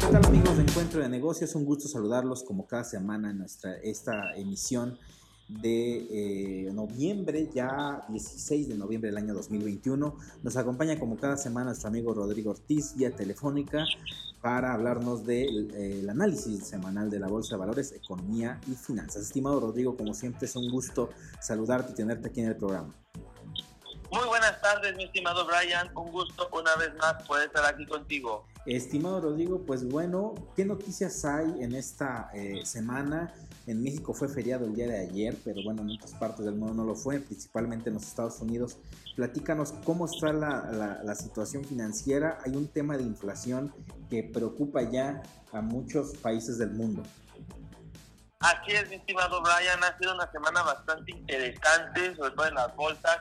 ¿Qué tal amigos de Encuentro de Negocios? Un gusto saludarlos como cada semana en nuestra, esta emisión de eh, noviembre, ya 16 de noviembre del año 2021. Nos acompaña como cada semana nuestro amigo Rodrigo Ortiz vía telefónica para hablarnos del eh, análisis semanal de la Bolsa de Valores, Economía y Finanzas. Estimado Rodrigo, como siempre es un gusto saludarte y tenerte aquí en el programa. Muy buenas tardes, mi estimado Brian. Un gusto una vez más poder estar aquí contigo. Estimado Rodrigo, pues bueno, ¿qué noticias hay en esta eh, semana? En México fue feriado el día de ayer, pero bueno, en otras partes del mundo no lo fue, principalmente en los Estados Unidos. Platícanos cómo está la, situación financiera. Hay un tema de inflación que preocupa ya a muchos países del mundo. Así es, mi estimado Brian, ha sido una semana bastante interesante, sobre todo en las bolsas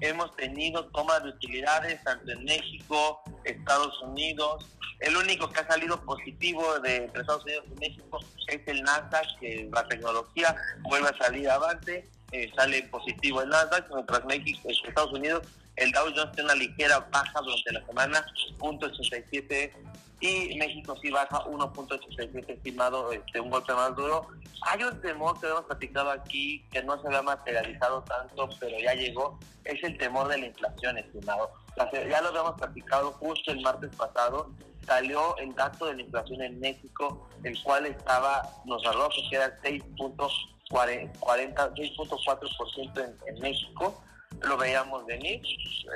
hemos tenido tomas de utilidades tanto en México, Estados Unidos. El único que ha salido positivo de Estados Unidos y México es el Nasdaq, que la tecnología vuelve a salir avante, eh, sale positivo el Nasdaq, mientras México, Estados Unidos, el Dow Jones tiene una ligera baja durante la semana, 0.87 y México sí baja 1.87 estimado, este, un golpe más duro. Hay un temor que hemos platicado aquí que no se había materializado tanto, pero ya llegó, es el temor de la inflación, estimado. Ya lo habíamos platicado justo el martes pasado, salió el dato de la inflación en México, el cual estaba, nos arrojó que era 6.4% en, en México lo veíamos venir,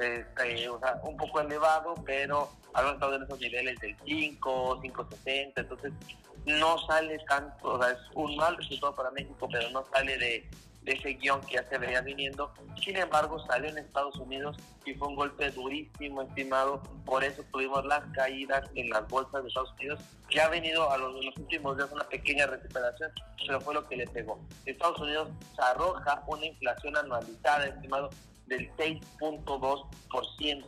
este, o sea, un poco elevado, pero habíamos estado en esos niveles del 5, 5.60, entonces no sale tanto, o sea, es un mal resultado para México, pero no sale de, ese guion que ya se veía viniendo. Sin embargo, salió en Estados Unidos y fue un golpe durísimo, estimado. Por eso tuvimos las caídas en las bolsas de Estados Unidos, que ha venido a los, los últimos días una pequeña recuperación, pero fue lo que le pegó. Estados Unidos se arroja una inflación anualizada, estimado, del 6.2%.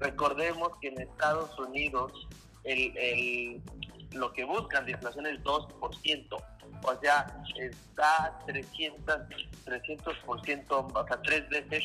Recordemos que en Estados Unidos el, lo que buscan de inflación es 2%, o sea, está 300, 300%, o sea, tres veces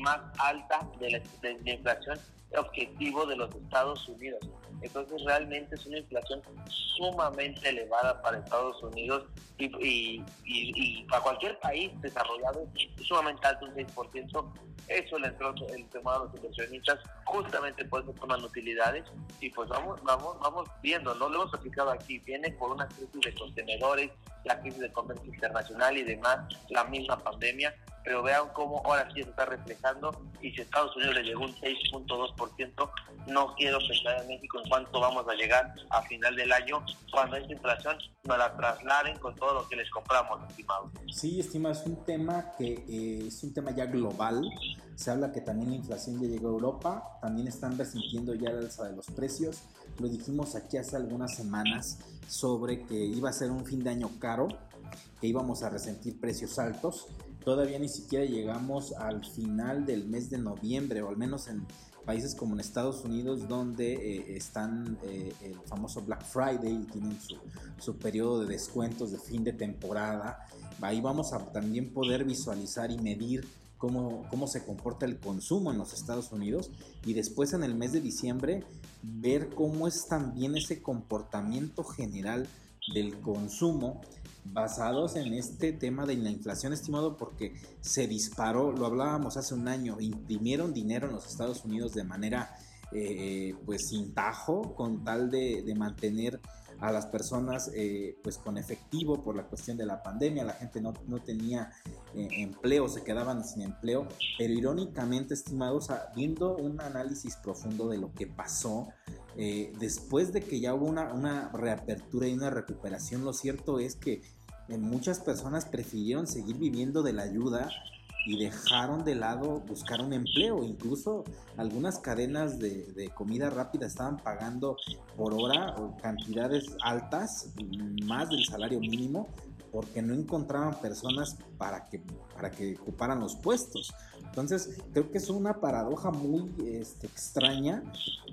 más alta de la, de la inflación objetivo de los Estados Unidos. Entonces realmente es una inflación sumamente elevada para Estados Unidos y, para cualquier país desarrollado es sumamente alto, un 6%. Eso le entró el tema de los inversionistas, justamente por eso toman utilidades y pues vamos, vamos, vamos viendo, no lo hemos aplicado aquí, viene por una crisis de contenedores, la crisis de comercio internacional y demás, la misma pandemia, pero vean cómo ahora sí se está reflejando y si Estados Unidos le llegó un 6.2%, no quiero pensar en México en cuánto vamos a llegar a final del año cuando esta inflación nos la trasladen con todo lo que les compramos, estimado. Sí, estimado, es un tema que eh, es un tema ya global. Se habla que también la inflación ya llegó a Europa, también están resintiendo ya la alza de los precios. Lo dijimos aquí hace algunas semanas sobre que iba a ser un fin de año caro, que íbamos a resentir precios altos Todavía ni siquiera llegamos al final del mes de noviembre, o al menos en países como en Estados Unidos, donde eh, están eh, el famoso Black Friday y tienen su, su periodo de descuentos de fin de temporada. Ahí vamos a también poder visualizar y medir Cómo, cómo, se comporta el consumo en los Estados Unidos y después en el mes de diciembre ver cómo es también ese comportamiento general del consumo basados en este tema de la inflación estimado porque se disparó, lo hablábamos hace un año, imprimieron dinero en los Estados Unidos de manera eh, pues sin tajo con tal de, mantener a las personas eh, pues con efectivo por la cuestión de la pandemia, la gente no, tenía eh, empleo, se quedaban sin empleo, pero irónicamente estimados, viendo un análisis profundo de lo que pasó, eh, después de que ya hubo una, reapertura y una recuperación, lo cierto es que eh, muchas personas prefirieron seguir viviendo de la ayuda y dejaron de lado buscar un empleo. Incluso algunas cadenas de, de, comida rápida estaban pagando por hora cantidades altas, más del salario mínimo, porque no encontraban personas para que, para que ocuparan los puestos. Entonces, creo que es una paradoja muy este, extraña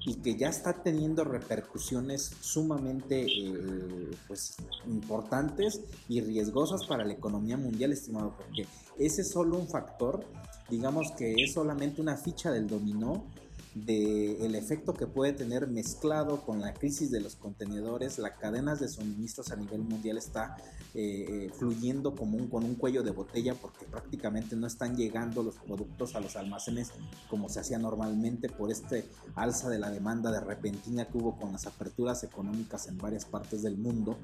y que ya está teniendo repercusiones sumamente eh, pues, importantes y riesgosas para la economía mundial, estimado, porque ese es solo un factor digamos que es solamente una ficha del dominó del efecto que puede tener mezclado con la crisis de los contenedores, las cadenas de suministros a nivel mundial está eh, eh, fluyendo como un, con un cuello de botella porque prácticamente no están llegando los productos a los almacenes como se hacía normalmente por este alza de la demanda de repentina que hubo con las aperturas económicas en varias partes del mundo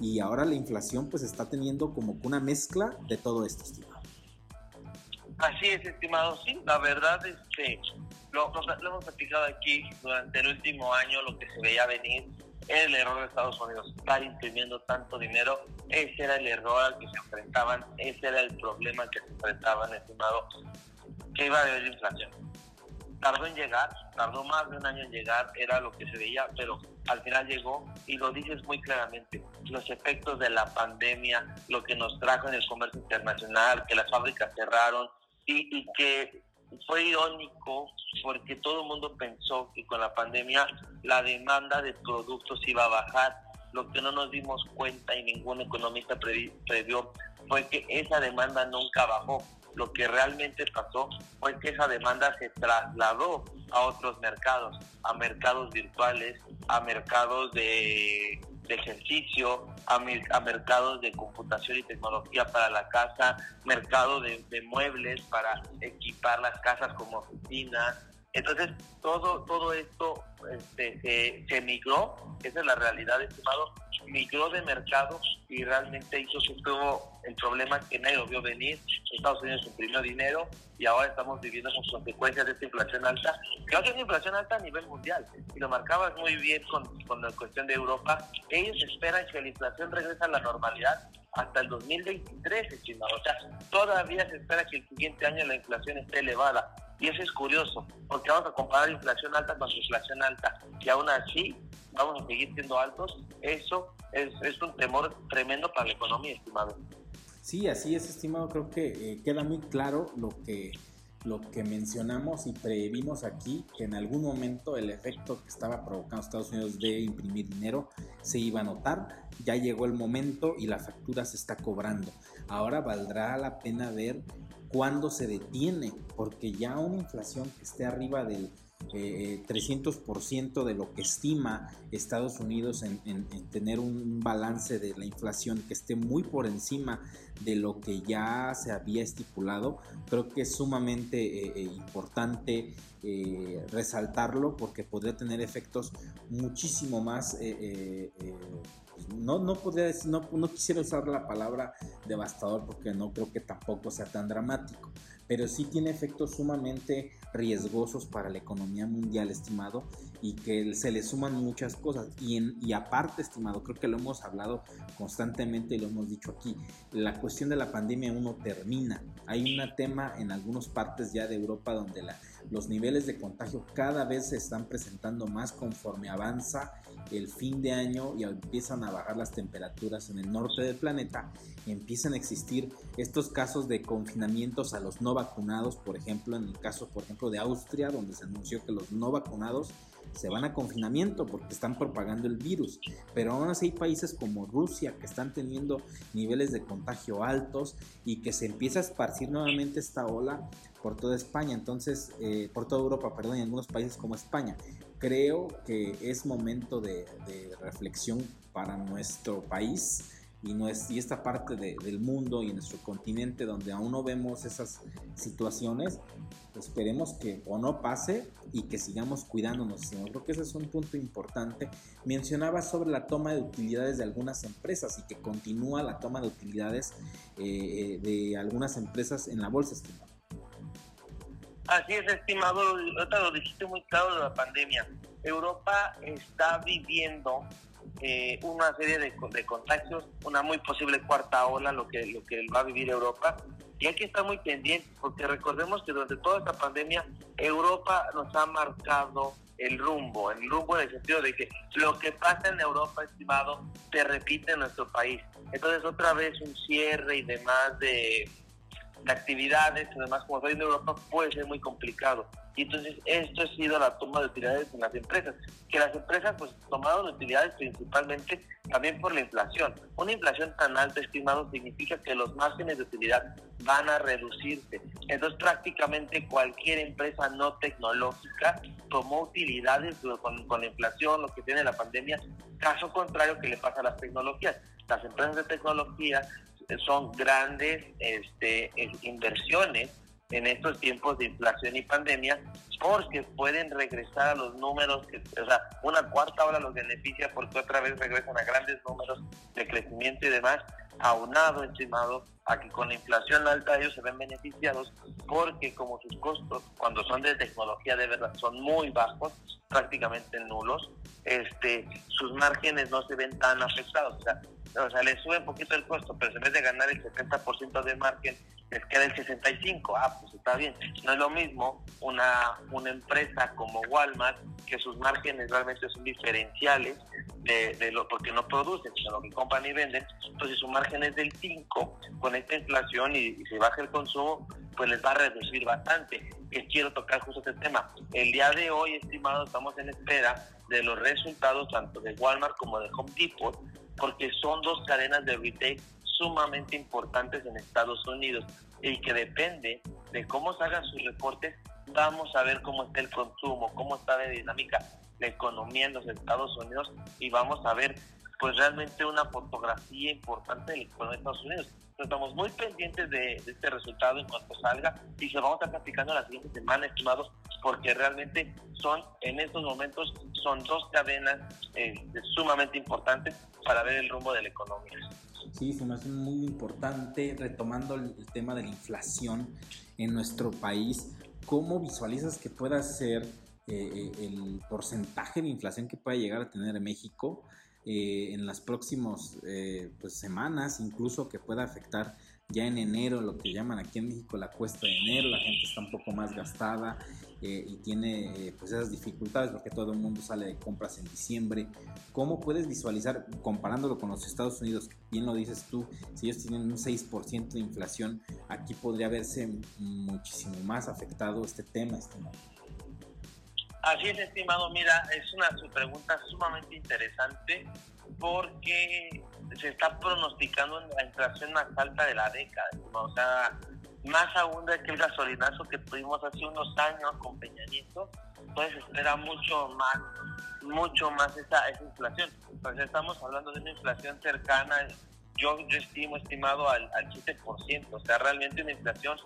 y ahora la inflación pues está teniendo como una mezcla de todo esto, estimado. Así es, estimado, sí, la verdad es que lo, hemos platicado aquí durante el último año, lo que se veía venir era el error de Estados Unidos, estar imprimiendo tanto dinero, ese era el error al que se enfrentaban, ese era el problema que se enfrentaban, estimado, que iba a haber inflación. Tardó en llegar, tardó más de un año en llegar, era lo que se veía, pero al final llegó y lo dices muy claramente, los efectos de la pandemia, lo que nos trajo en el comercio internacional, que las fábricas cerraron y, y que fue irónico porque todo el mundo pensó que con la pandemia la demanda de productos iba a bajar. Lo que no nos dimos cuenta y ningún economista previó fue que esa demanda nunca bajó. Lo que realmente pasó fue que esa demanda se trasladó a otros mercados, a mercados virtuales, a mercados de de ejercicio, a, a, mercados de computación y tecnología para la casa, mercado de, muebles para equipar las casas como oficinas. Entonces, todo, todo esto este, se, se migró, esa es la realidad, estimado, migró de mercado y realmente hizo tuvo el problema que nadie lo vio venir. Estados Unidos imprimió dinero y ahora estamos viviendo con consecuencias de esta inflación alta. Que es inflación alta a nivel mundial y lo marcabas muy bien con, con la cuestión de Europa. Ellos esperan que la inflación regrese a la normalidad hasta el 2023, estimado. O sea, todavía se espera que el siguiente año la inflación esté elevada. Y eso es curioso, porque vamos a comparar inflación alta con inflación alta. Y aún así, vamos a seguir siendo altos. Eso es, es un temor tremendo para la economía, estimado. Sí, así es, estimado. Creo que eh, queda muy claro lo que, lo que mencionamos y previmos aquí, que en algún momento el efecto que estaba provocando Estados Unidos de imprimir dinero se iba a notar. Ya llegó el momento y la factura se está cobrando. Ahora valdrá la pena ver cuándo se detiene, porque ya una inflación que esté arriba del eh, 300% de lo que estima Estados Unidos en, tener un balance de la inflación que esté muy por encima de lo que ya se había estipulado, creo que es sumamente eh, eh, importante eh, resaltarlo porque podría tener efectos muchísimo más no, no podría decir, no, no quisiera usar la palabra devastador porque no creo que tampoco sea tan dramático, pero sí tiene efectos sumamente riesgosos para la economía mundial, estimado, y que se le suman muchas cosas. Y, en, y aparte, estimado, creo que lo hemos hablado constantemente y lo hemos dicho aquí, la cuestión de la pandemia aún no termina. Hay un tema en algunas partes ya de Europa donde los niveles de contagio cada vez se están presentando más conforme avanza el fin de año y empiezan a bajar las temperaturas en el norte del planeta, empiezan a existir estos casos de confinamientos a los no vacunados, por ejemplo, en el caso, por ejemplo, de Austria, donde se anunció que los no vacunados se van a confinamiento porque están propagando el virus. Pero aún así hay países como Rusia que están teniendo niveles de contagio altos y que se empieza a esparcir nuevamente esta ola por toda España, entonces, eh, por toda Europa, perdón, y algunos países como España. Creo que es momento de, reflexión para nuestro país y, y esta parte del mundo y nuestro continente donde aún no vemos esas situaciones, esperemos que o no pase y que sigamos cuidándonos. Yo creo que ese es un punto importante. Mencionaba sobre la toma de utilidades de algunas empresas y que continúa la toma de utilidades eh, de algunas empresas en la bolsa, estimado. Así es, estimado, lo dijiste muy claro de la pandemia. Europa está viviendo eh, una serie de, de, contagios, una muy posible cuarta ola, lo que, lo que va a vivir Europa. Y hay que estar muy pendientes, porque recordemos que durante toda esta pandemia, Europa nos ha marcado el rumbo, el rumbo en el sentido de que lo que pasa en Europa, estimado, se repite en nuestro país. Entonces, otra vez un cierre y demás de de actividades y demás, como estoy en Europa, puede ser muy complicado. Y entonces esto ha sido la toma de utilidades en las empresas, que las empresas pues tomaron utilidades principalmente también por la inflación. Una inflación tan alta, estimado, significa que los márgenes de utilidad van a reducirse. Entonces prácticamente cualquier empresa no tecnológica tomó utilidades con, con la inflación, lo que tiene la pandemia, caso contrario que le pasa a las tecnologías. Las empresas de tecnología son grandes este, inversiones en estos tiempos de inflación y pandemia porque pueden regresar a los números, que, o sea, una cuarta hora los beneficia porque otra vez regresan a grandes números de crecimiento y demás, aunado, estimado, a que con la inflación alta ellos se ven beneficiados porque como sus costos, cuando son de tecnología de verdad, son muy bajos, prácticamente nulos, este, sus márgenes no se ven tan afectados. O sea, le sube un poquito el costo, pero en vez de ganar el 70% de margen, les queda el 65%. Ah, pues está bien. No es lo mismo una, una empresa como Walmart, que sus márgenes realmente son diferenciales de, lo porque no producen, sino lo que compran y venden. Entonces su margen es del 5, con esta inflación y, y se baja el consumo, pues les va a reducir bastante. Que quiero tocar justo este tema. El día de hoy, estimado, estamos en espera de los resultados tanto de Walmart como de Home Depot, porque son dos cadenas de retail sumamente importantes en Estados Unidos y que depende de cómo salgan sus reportes, vamos a ver cómo está el consumo, cómo está de dinámica la economía en los Estados Unidos y vamos a ver pues realmente una fotografía importante de la economía de Estados Unidos. estamos muy pendientes de, este resultado en cuanto salga y se vamos a estar platicando la siguiente semana, estimados, porque realmente son, en estos momentos, son dos cadenas eh, sumamente importantes para ver el rumbo de la economía. Sí, se me hace muy importante, retomando el, tema de la inflación en nuestro país, ¿cómo visualizas que pueda ser eh, eh, el porcentaje de inflación que pueda llegar a tener México en las próximas pues, semanas, incluso que pueda afectar ya en enero, lo que llaman aquí en México la cuesta de enero, la gente está un poco más gastada eh, y tiene eh, pues esas dificultades porque todo el mundo sale de compras en diciembre. ¿Cómo puedes visualizar, comparándolo con los Estados Unidos, bien lo dices tú, si ellos tienen un 6% de inflación, aquí podría verse muchísimo más afectado este tema, estimado? Así es, estimado. Mira, es una pregunta sumamente interesante porque se está pronosticando la inflación más alta de la década. O sea, más aún de que el gasolinazo que tuvimos hace unos años con Peña Nieto, pues espera mucho más, mucho más esa, esa inflación. Pues estamos hablando de una inflación cercana, yo, yo estimo estimado al, al 7%, o sea, realmente una inflación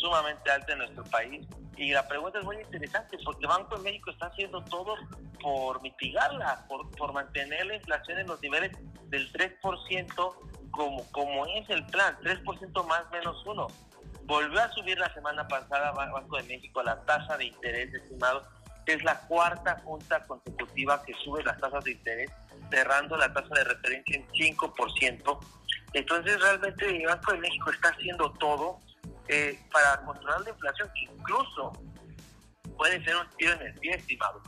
sumamente alta en nuestro país. Y la pregunta es muy interesante porque Banco de México está haciendo todo por mitigarla, por, por mantener la inflación en los niveles del 3% como, como es el plan, 3% más menos uno. Volvió a subir la semana pasada Banco de México la tasa de interés estimado. Es la cuarta junta consecutiva que sube las tasas de interés, cerrando la tasa de referencia en 5%. Entonces realmente el Banco de México está haciendo todo eh, para controlar la inflación, que incluso puede ser un tiro en el pie, estimado,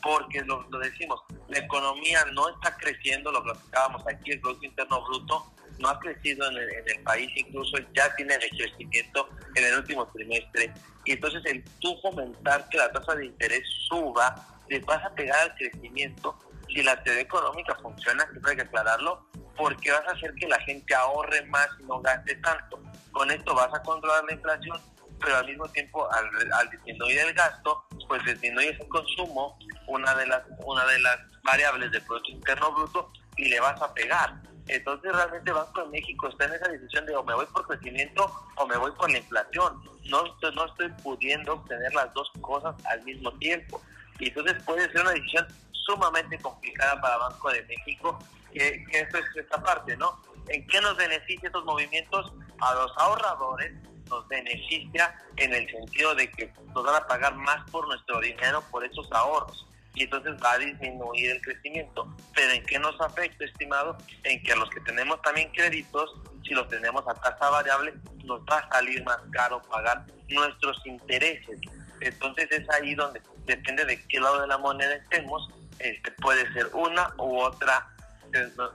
porque lo, decimos, la economía no está creciendo, lo platicábamos aquí, el Producto Interno Bruto no ha crecido en el, país, incluso ya tiene crecimiento en el último trimestre, y entonces el tú fomentar que la tasa de interés suba, le vas a pegar al crecimiento, si la teoría económica funciona, siempre hay que aclararlo, porque vas a hacer que la gente ahorre más y no gaste tanto. Con esto vas a controlar la inflación, pero al mismo tiempo al, disminuir el gasto, pues disminuye el consumo, una de las una de las variables del Producto Interno Bruto, y le vas a pegar. Entonces realmente Banco de México está en esa decisión de o me voy por crecimiento o me voy por la inflación. No no estoy pudiendo obtener las dos cosas al mismo tiempo. Y entonces puede ser una decisión sumamente complicada para Banco de México, que, que eso es esta parte, ¿no? ¿En qué nos beneficia estos movimientos? A los ahorradores nos beneficia en el sentido de que nos van a pagar más por nuestro dinero, por esos ahorros. Y entonces va a disminuir el crecimiento. Pero ¿en qué nos afecta, estimado? En que a los que tenemos también créditos, si los tenemos a tasa variable, nos va a salir más caro pagar nuestros intereses. Entonces es ahí donde depende de qué lado de la moneda estemos, este, puede ser una u otra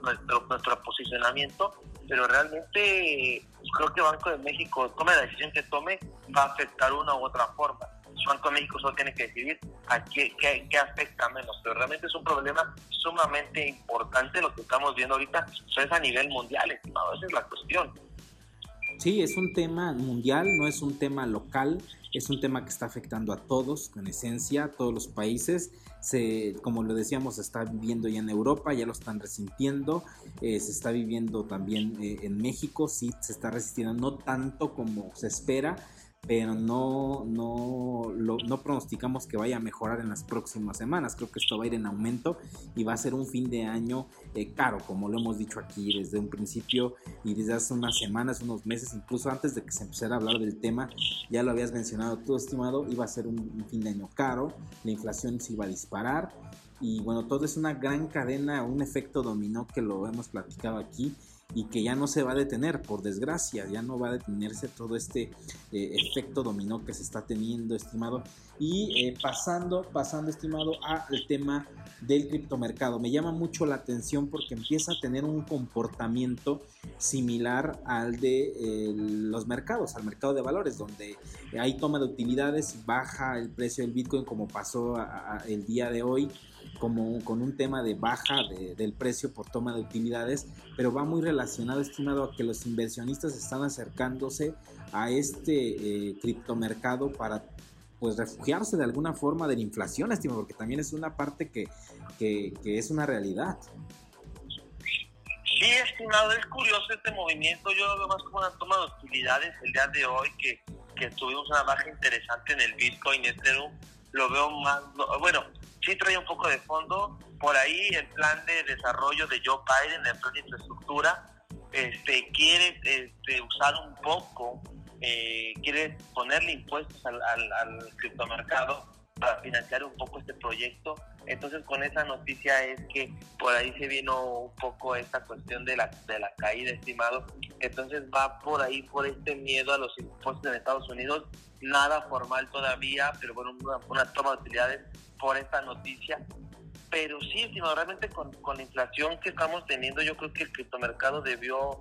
nuestro, nuestro posicionamiento pero realmente creo que Banco de México, tome la decisión que tome, va a afectar una u otra forma. Banco de México solo tiene que decidir a qué, qué, afecta menos, pero realmente es un problema sumamente importante lo que estamos viendo ahorita, eso es a nivel mundial, estimado, esa es la cuestión. Sí, es un tema mundial, no es un tema local, es un tema que está afectando a todos, en esencia, a todos los países. Se, como lo decíamos, se está viviendo ya en Europa, ya lo están resintiendo, eh, se está viviendo también eh, en México, sí, se está resistiendo, no tanto como se espera, pero no, no, no pronosticamos que vaya a mejorar en las próximas semanas. Creo que esto va a ir en aumento y va a ser un fin de año eh, caro, como lo hemos dicho aquí desde un principio y desde hace unas semanas, unos meses, incluso antes de que se empezara a hablar del tema, ya lo habías mencionado tú, estimado, iba a ser un, un fin de año caro, la inflación se iba a disparar y bueno, todo es una gran cadena, un efecto dominó que lo hemos platicado aquí y que ya no se va a detener, por desgracia, ya no va a detenerse todo este eh, efecto dominó que se está teniendo, estimado. Y eh, pasando, pasando, estimado, al tema del criptomercado. Me llama mucho la atención porque empieza a tener un comportamiento similar al de eh, los mercados, al mercado de valores, donde hay toma de utilidades, baja el precio del Bitcoin como pasó el día de hoy como con un tema de baja del precio por toma de utilidades, pero va muy relacionado, estimado, a que los inversionistas están acercándose a este eh, criptomercado para pues refugiarse de alguna forma de la inflación, estimado, porque también es una parte que, que, es una realidad. Sí, estimado, es curioso este movimiento. Yo lo veo más como una toma de utilidades el día de hoy, que, que tuvimos una baja interesante en el Bitcoin, Ethereum. Lo veo más, bueno, sí trae un poco de fondo. Por ahí el plan de desarrollo de Joe Biden, el plan de infraestructura, este, quiere este, usar un poco, eh, quiere ponerle impuestos al, al, criptomercado para financiar un poco este proyecto. Entonces con esa noticia es que por ahí se vino un poco esta cuestión de la, de la caída, estimado. Entonces va por ahí, por este miedo a los impuestos en Estados Unidos. Nada formal todavía, pero bueno, una, toma de utilidades por esta noticia. Pero sí, estimado, realmente con, la inflación que estamos teniendo, yo creo que el criptomercado debió,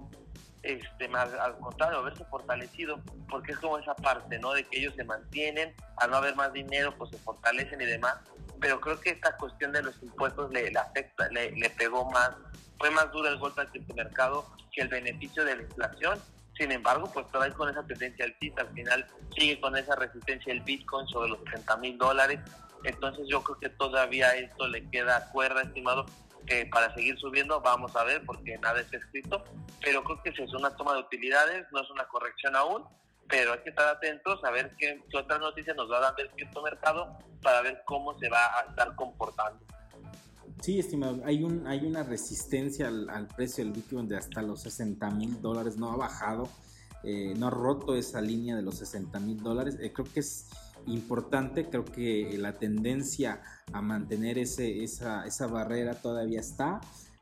este, más, al contrario, haberse fortalecido, porque es como esa parte, ¿no? De que ellos se mantienen, al no haber más dinero, pues se fortalecen y demás. Pero creo que esta cuestión de los impuestos le, afecta, le, pegó más, fue más duro el golpe al criptomercado que el beneficio de la inflación. Sin embargo, pues todavía con esa tendencia alcista, al final sigue con esa resistencia el Bitcoin sobre los 30 mil dólares entonces yo creo que todavía esto le queda cuerda, estimado, que para seguir subiendo vamos a ver porque nada está escrito, pero creo que si es una toma de utilidades, no es una corrección aún, pero hay que estar atentos a ver qué, otras noticias nos va a dar del criptomercado para ver cómo se va a estar comportando. Sí, estimado, hay, un, hay una resistencia al, precio del Bitcoin de hasta los 60 mil dólares, no ha bajado, eh, no ha roto esa línea de los 60 mil dólares, eh, creo que es importante. Creo que la tendencia a mantener ese, esa, esa barrera todavía está.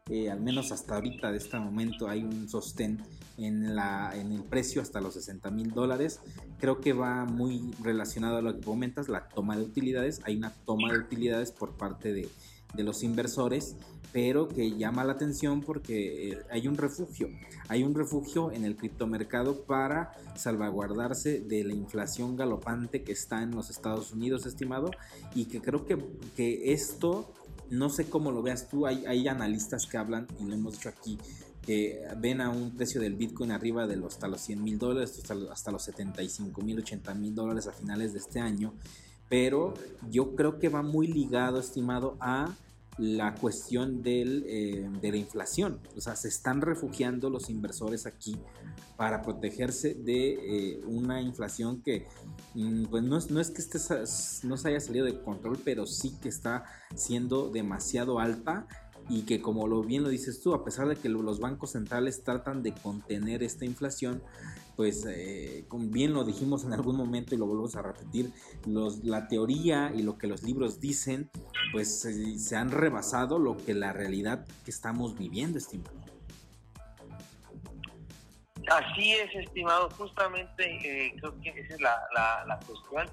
Eh, al menos hasta ahorita de este momento hay un sostén en, la, en el precio hasta los 60 mil dólares. Creo que va muy relacionado a lo que comentas, la toma de utilidades. Hay una toma de utilidades por parte de, de los inversores pero que llama la atención porque eh, hay un refugio, hay un refugio en el criptomercado para salvaguardarse de la inflación galopante que está en los Estados Unidos, estimado, y que creo que, que esto, no sé cómo lo veas tú, hay, hay analistas que hablan, y lo hemos dicho aquí, que ven a un precio del Bitcoin arriba de los, hasta los 100 mil dólares, hasta, los 75 mil, 80 mil dólares a finales de este año, pero yo creo que va muy ligado, estimado, a la cuestión del, eh, de la inflación. O sea, se están refugiando los inversores aquí para protegerse de eh, una inflación que mm, pues no es, no es que esté, no se haya salido de control, pero sí que está siendo demasiado alta y que como lo bien lo dices tú, a pesar de que los bancos centrales tratan de contener esta inflación, pues eh, bien lo dijimos en algún momento y lo volvemos a repetir, los, la teoría y lo que los libros dicen, pues se han rebasado lo que la realidad que estamos viviendo, estimado. Así es, estimado, justamente eh, creo que esa es la, la, cuestión,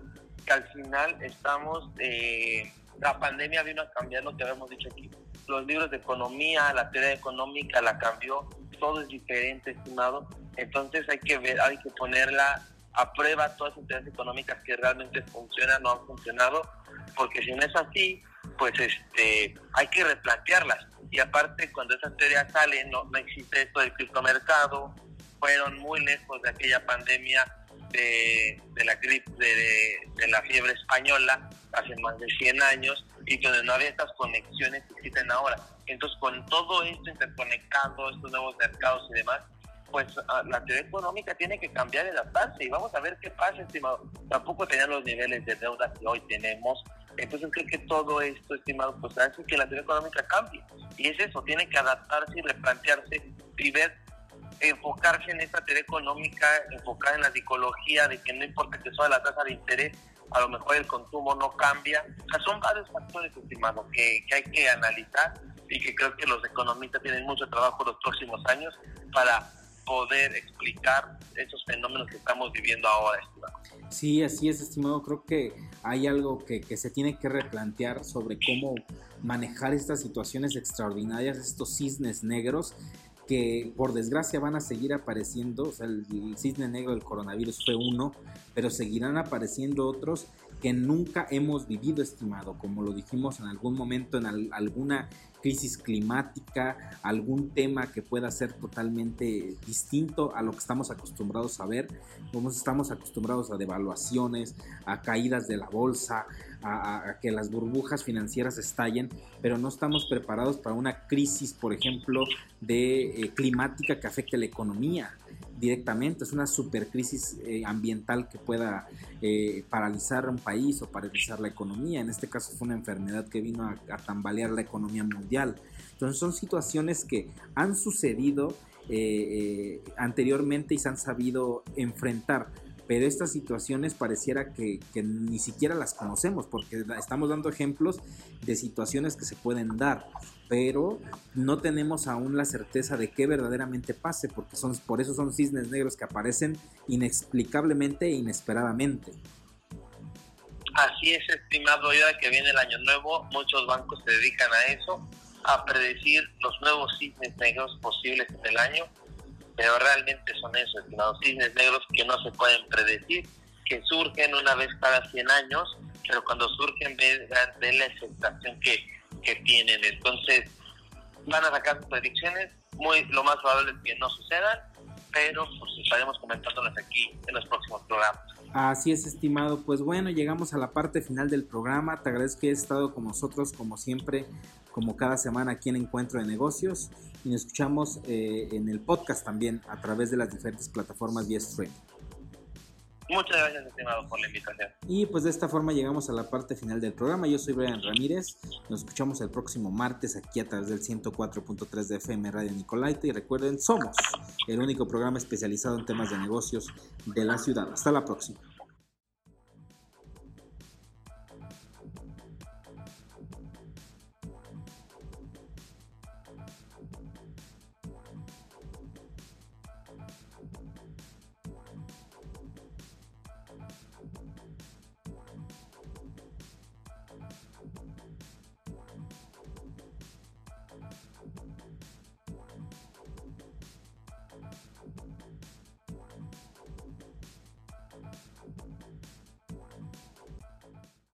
que al final estamos, eh, la pandemia vino a cambiar lo que habíamos dicho aquí, los libros de economía, la teoría económica la cambió, todo es diferente, estimado. Entonces hay que ver, hay que ponerla a prueba todas las teorías económicas que realmente funcionan o han funcionado, porque si no es así, pues este hay que replantearlas. Y aparte, cuando esas teorías salen, no, no existe esto del criptomercado, fueron muy lejos de aquella pandemia de, la gripe, de, la fiebre española, hace más de 100 años, y donde no había estas conexiones que existen ahora. Entonces, con todo esto interconectado, estos nuevos mercados y demás, pues ah, la teoría económica tiene que cambiar y adaptarse y vamos a ver qué pasa, estimado. Tampoco tenían los niveles de deuda que hoy tenemos. Entonces creo que todo esto, estimado, pues hace que la teoría económica cambie. Y es eso, tiene que adaptarse y replantearse y ver, enfocarse en esta teoría económica, enfocar en la psicología de que no importa que sea la tasa de interés, a lo mejor el consumo no cambia. O sea, son varios factores, estimado, que, que hay que analizar y que creo que los economistas tienen mucho trabajo los próximos años para poder explicar esos fenómenos que estamos viviendo ahora, estimado. Sí, así es, estimado. Creo que hay algo que, que se tiene que replantear sobre cómo manejar estas situaciones extraordinarias, estos cisnes negros que por desgracia van a seguir apareciendo, o sea, el, cisne negro del coronavirus fue uno, pero seguirán apareciendo otros que nunca hemos vivido, estimado, como lo dijimos en algún momento en alguna crisis climática, algún tema que pueda ser totalmente distinto a lo que estamos acostumbrados a ver. Como estamos acostumbrados a devaluaciones, a caídas de la bolsa, a, que las burbujas financieras estallen, pero no estamos preparados para una crisis, por ejemplo, de eh, climática que afecte la economía directamente, es una supercrisis eh, ambiental que pueda eh, paralizar un país o paralizar la economía. En este caso fue una enfermedad que vino a, tambalear la economía mundial. Entonces son situaciones que han sucedido eh, anteriormente y se han sabido enfrentar pero estas situaciones pareciera que, ni siquiera las conocemos, porque estamos dando ejemplos de situaciones que se pueden dar, pero no tenemos aún la certeza de qué verdaderamente pase, porque son, por eso son cisnes negros que aparecen inexplicablemente e inesperadamente. Así es, estimado, ya que viene el año nuevo, muchos bancos se dedican a eso, a predecir los nuevos cisnes negros posibles en el año pero realmente son esos, estimados cisnes negros que no se pueden predecir, que surgen una vez cada 100 años, pero cuando surgen de, de la aceptación que, que tienen. Entonces, van a sacar sus predicciones, muy, lo más probable es que no sucedan, pero pues estaremos comentándolas aquí en los próximos programas. Así es, estimado. Pues bueno, llegamos a la parte final del programa. Te agradezco que hayas estado con nosotros, como siempre, como cada semana aquí en Encuentro de Negocios. Y nos escuchamos eh, en el podcast también a través de las diferentes plataformas vía stream. Muchas gracias, estimado, por la invitación. Y pues de esta forma llegamos a la parte final del programa. Yo soy Brian Ramírez. Nos escuchamos el próximo martes aquí a través del 104.3 de FM Radio Nicolaita. Y recuerden, somos el único programa especializado en temas de negocios de la ciudad. Hasta la próxima.